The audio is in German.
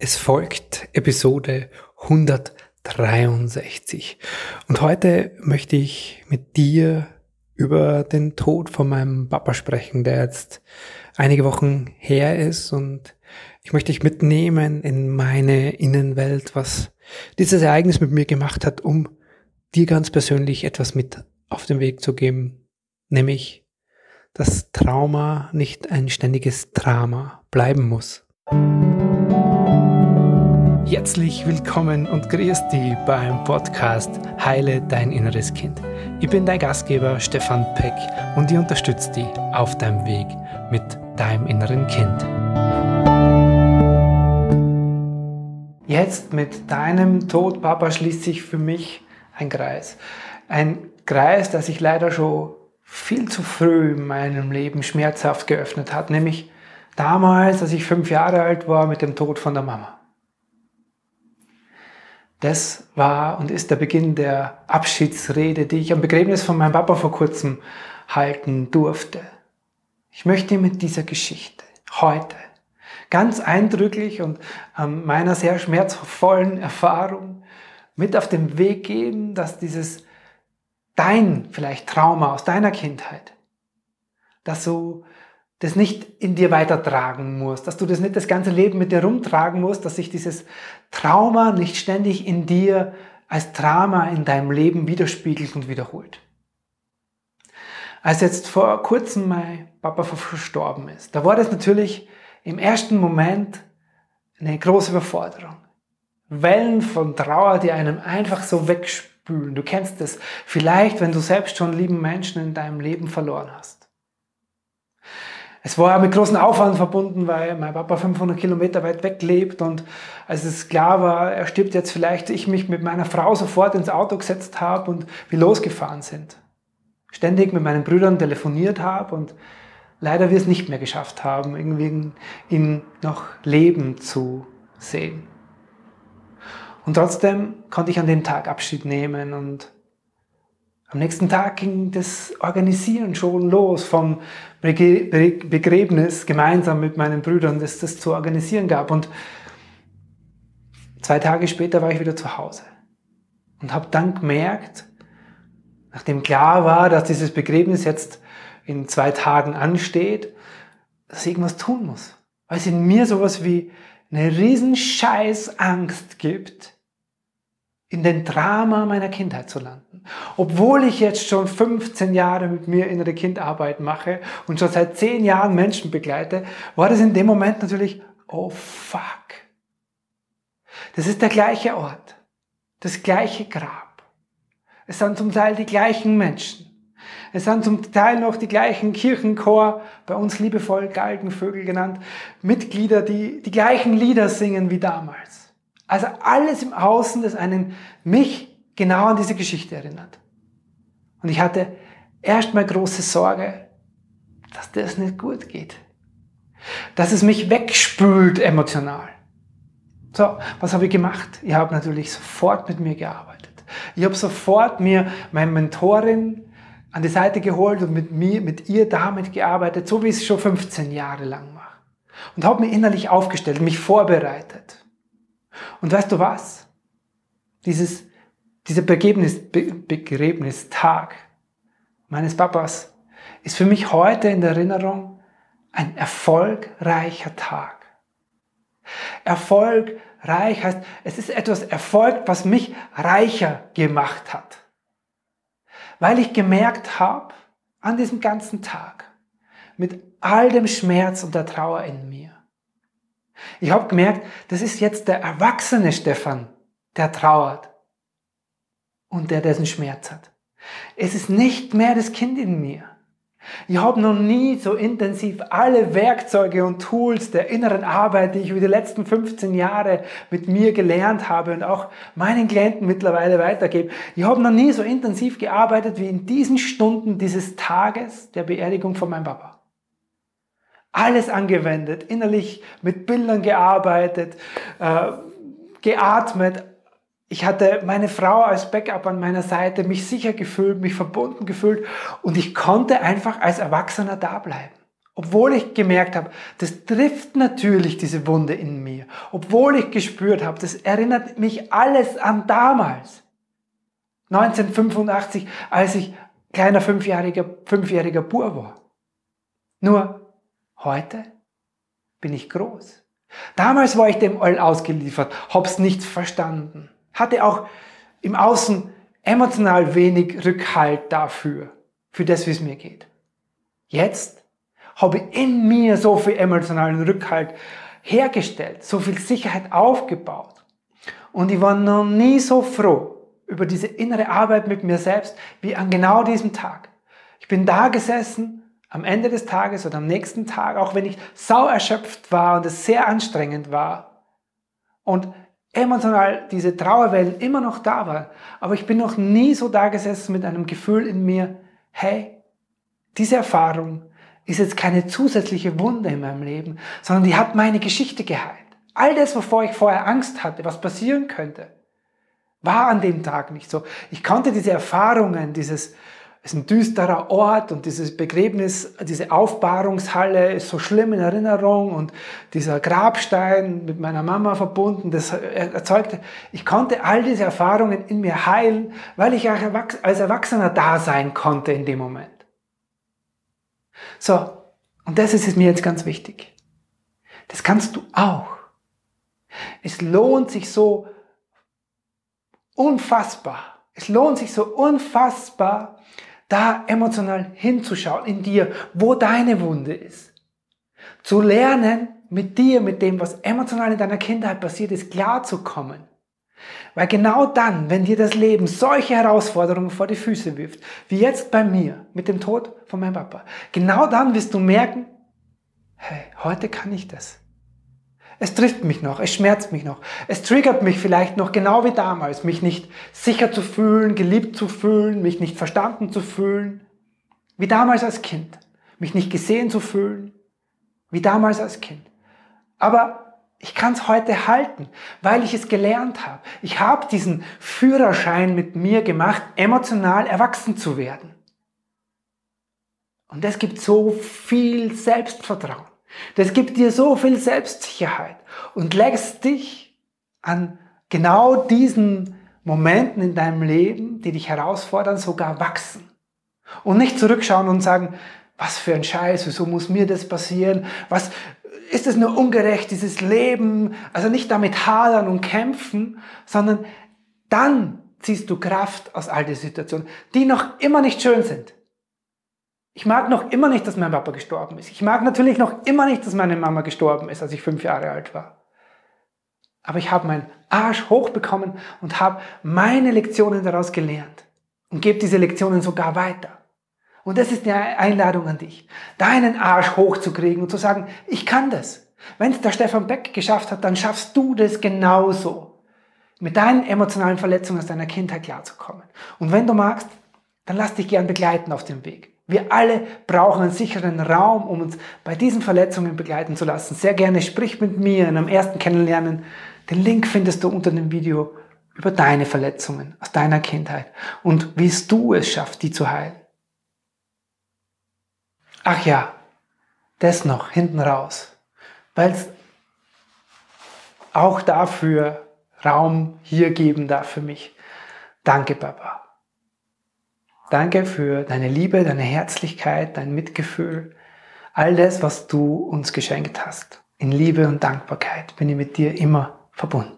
Es folgt Episode 163 und heute möchte ich mit dir über den Tod von meinem Papa sprechen, der jetzt einige Wochen her ist und ich möchte dich mitnehmen in meine Innenwelt, was dieses Ereignis mit mir gemacht hat, um dir ganz persönlich etwas mit auf den Weg zu geben, nämlich dass Trauma nicht ein ständiges Drama bleiben muss. Herzlich willkommen und grüß dich beim Podcast Heile dein inneres Kind. Ich bin dein Gastgeber Stefan Peck und ich unterstütze dich auf deinem Weg mit deinem inneren Kind. Jetzt mit deinem Tod, Papa, schließt sich für mich ein Kreis. Ein Kreis, der sich leider schon viel zu früh in meinem Leben schmerzhaft geöffnet hat, nämlich damals, als ich fünf Jahre alt war, mit dem Tod von der Mama. Das war und ist der Beginn der Abschiedsrede, die ich am Begräbnis von meinem Papa vor kurzem halten durfte. Ich möchte mit dieser Geschichte heute ganz eindrücklich und an meiner sehr schmerzvollen Erfahrung mit auf den Weg geben, dass dieses dein vielleicht Trauma aus deiner Kindheit, dass du das nicht in dir weitertragen musst, dass du das nicht das ganze Leben mit dir rumtragen musst, dass sich dieses Trauma nicht ständig in dir als Drama in deinem Leben widerspiegelt und wiederholt. Als jetzt vor kurzem mein Papa verstorben ist, da war das natürlich im ersten Moment eine große Überforderung. Wellen von Trauer, die einem einfach so wegspülen. Du kennst das vielleicht, wenn du selbst schon lieben Menschen in deinem Leben verloren hast. Es war mit großem Aufwand verbunden, weil mein Papa 500 Kilometer weit weg lebt und als es klar war, er stirbt jetzt vielleicht, ich mich mit meiner Frau sofort ins Auto gesetzt habe und wir losgefahren sind. Ständig mit meinen Brüdern telefoniert habe und leider wir es nicht mehr geschafft haben, irgendwie ihn noch leben zu sehen. Und trotzdem konnte ich an dem Tag Abschied nehmen und am nächsten Tag ging das Organisieren schon los vom Begräbnis gemeinsam mit meinen Brüdern, das das zu organisieren gab. Und zwei Tage später war ich wieder zu Hause und habe dann gemerkt, nachdem klar war, dass dieses Begräbnis jetzt in zwei Tagen ansteht, dass ich irgendwas tun muss. Weil es in mir sowas wie eine riesen Scheißangst gibt, in den Drama meiner Kindheit zu landen. Obwohl ich jetzt schon 15 Jahre mit mir innere Kindarbeit mache und schon seit 10 Jahren Menschen begleite, war das in dem Moment natürlich, oh fuck. Das ist der gleiche Ort, das gleiche Grab. Es sind zum Teil die gleichen Menschen. Es sind zum Teil noch die gleichen Kirchenchor, bei uns liebevoll Galgenvögel genannt, Mitglieder, die die gleichen Lieder singen wie damals. Also alles im Außen, das einen mich genau an diese Geschichte erinnert. Und ich hatte erstmal große Sorge, dass das nicht gut geht. Dass es mich wegspült emotional. So, was habe ich gemacht? Ich habe natürlich sofort mit mir gearbeitet. Ich habe sofort mir meine Mentorin an die Seite geholt und mit mir, mit ihr damit gearbeitet, so wie ich es schon 15 Jahre lang mache. Und habe mich innerlich aufgestellt, mich vorbereitet. Und weißt du was? Dieses, dieser Begebnis, Be Begräbnistag meines Papas ist für mich heute in der Erinnerung ein erfolgreicher Tag. Erfolgreich heißt, es ist etwas erfolgt, was mich reicher gemacht hat. Weil ich gemerkt habe, an diesem ganzen Tag, mit all dem Schmerz und der Trauer in mir, ich habe gemerkt, das ist jetzt der erwachsene Stefan, der trauert und der dessen Schmerz hat. Es ist nicht mehr das Kind in mir. Ich habe noch nie so intensiv alle Werkzeuge und Tools der inneren Arbeit, die ich über die letzten 15 Jahre mit mir gelernt habe und auch meinen Klienten mittlerweile weitergebe. Ich habe noch nie so intensiv gearbeitet wie in diesen Stunden dieses Tages der Beerdigung von meinem Papa alles angewendet, innerlich mit Bildern gearbeitet, äh, geatmet. Ich hatte meine Frau als Backup an meiner Seite, mich sicher gefühlt, mich verbunden gefühlt und ich konnte einfach als Erwachsener da bleiben. Obwohl ich gemerkt habe, das trifft natürlich diese Wunde in mir. Obwohl ich gespürt habe, das erinnert mich alles an damals. 1985, als ich kleiner fünfjähriger, fünfjähriger Bur war. Nur heute bin ich groß. Damals war ich dem all ausgeliefert, hab's nicht verstanden. Hatte auch im Außen emotional wenig Rückhalt dafür, für das, wie es mir geht. Jetzt habe ich in mir so viel emotionalen Rückhalt hergestellt, so viel Sicherheit aufgebaut. Und ich war noch nie so froh über diese innere Arbeit mit mir selbst wie an genau diesem Tag. Ich bin da gesessen am Ende des Tages oder am nächsten Tag, auch wenn ich sau erschöpft war und es sehr anstrengend war und emotional diese Trauerwellen immer noch da waren, aber ich bin noch nie so da gesessen mit einem Gefühl in mir, hey, diese Erfahrung ist jetzt keine zusätzliche Wunde in meinem Leben, sondern die hat meine Geschichte geheilt. All das, wovor ich vorher Angst hatte, was passieren könnte, war an dem Tag nicht so. Ich konnte diese Erfahrungen, dieses, es ist ein düsterer Ort und dieses Begräbnis, diese Aufbahrungshalle ist so schlimm in Erinnerung und dieser Grabstein mit meiner Mama verbunden, das erzeugte, ich konnte all diese Erfahrungen in mir heilen, weil ich als Erwachsener da sein konnte in dem Moment. So, und das ist mir jetzt ganz wichtig. Das kannst du auch. Es lohnt sich so unfassbar. Es lohnt sich so unfassbar, da emotional hinzuschauen in dir, wo deine Wunde ist. Zu lernen, mit dir, mit dem, was emotional in deiner Kindheit passiert ist, klarzukommen. Weil genau dann, wenn dir das Leben solche Herausforderungen vor die Füße wirft, wie jetzt bei mir mit dem Tod von meinem Papa, genau dann wirst du merken, hey, heute kann ich das. Es trifft mich noch, es schmerzt mich noch, es triggert mich vielleicht noch genau wie damals, mich nicht sicher zu fühlen, geliebt zu fühlen, mich nicht verstanden zu fühlen, wie damals als Kind, mich nicht gesehen zu fühlen, wie damals als Kind. Aber ich kann es heute halten, weil ich es gelernt habe. Ich habe diesen Führerschein mit mir gemacht, emotional erwachsen zu werden. Und das gibt so viel Selbstvertrauen. Das gibt dir so viel Selbstsicherheit und lässt dich an genau diesen Momenten in deinem Leben, die dich herausfordern, sogar wachsen. Und nicht zurückschauen und sagen, was für ein Scheiß, wieso muss mir das passieren? Was, ist es nur ungerecht, dieses Leben, also nicht damit hadern und kämpfen, sondern dann ziehst du Kraft aus all diesen Situationen, die noch immer nicht schön sind. Ich mag noch immer nicht, dass mein Papa gestorben ist. Ich mag natürlich noch immer nicht, dass meine Mama gestorben ist, als ich fünf Jahre alt war. Aber ich habe meinen Arsch hochbekommen und habe meine Lektionen daraus gelernt und gebe diese Lektionen sogar weiter. Und das ist die Einladung an dich, deinen Arsch hochzukriegen und zu sagen, ich kann das. Wenn es der Stefan Beck geschafft hat, dann schaffst du das genauso. Mit deinen emotionalen Verletzungen aus deiner Kindheit klarzukommen. Und wenn du magst, dann lass dich gern begleiten auf dem Weg. Wir alle brauchen einen sicheren Raum, um uns bei diesen Verletzungen begleiten zu lassen. Sehr gerne sprich mit mir in einem ersten Kennenlernen. Den Link findest du unter dem Video über deine Verletzungen aus deiner Kindheit und wie es du es schaffst, die zu heilen. Ach ja, das noch hinten raus, weil es auch dafür Raum hier geben darf für mich. Danke, Papa. Danke für deine Liebe, deine Herzlichkeit, dein Mitgefühl, all das, was du uns geschenkt hast. In Liebe und Dankbarkeit bin ich mit dir immer verbunden.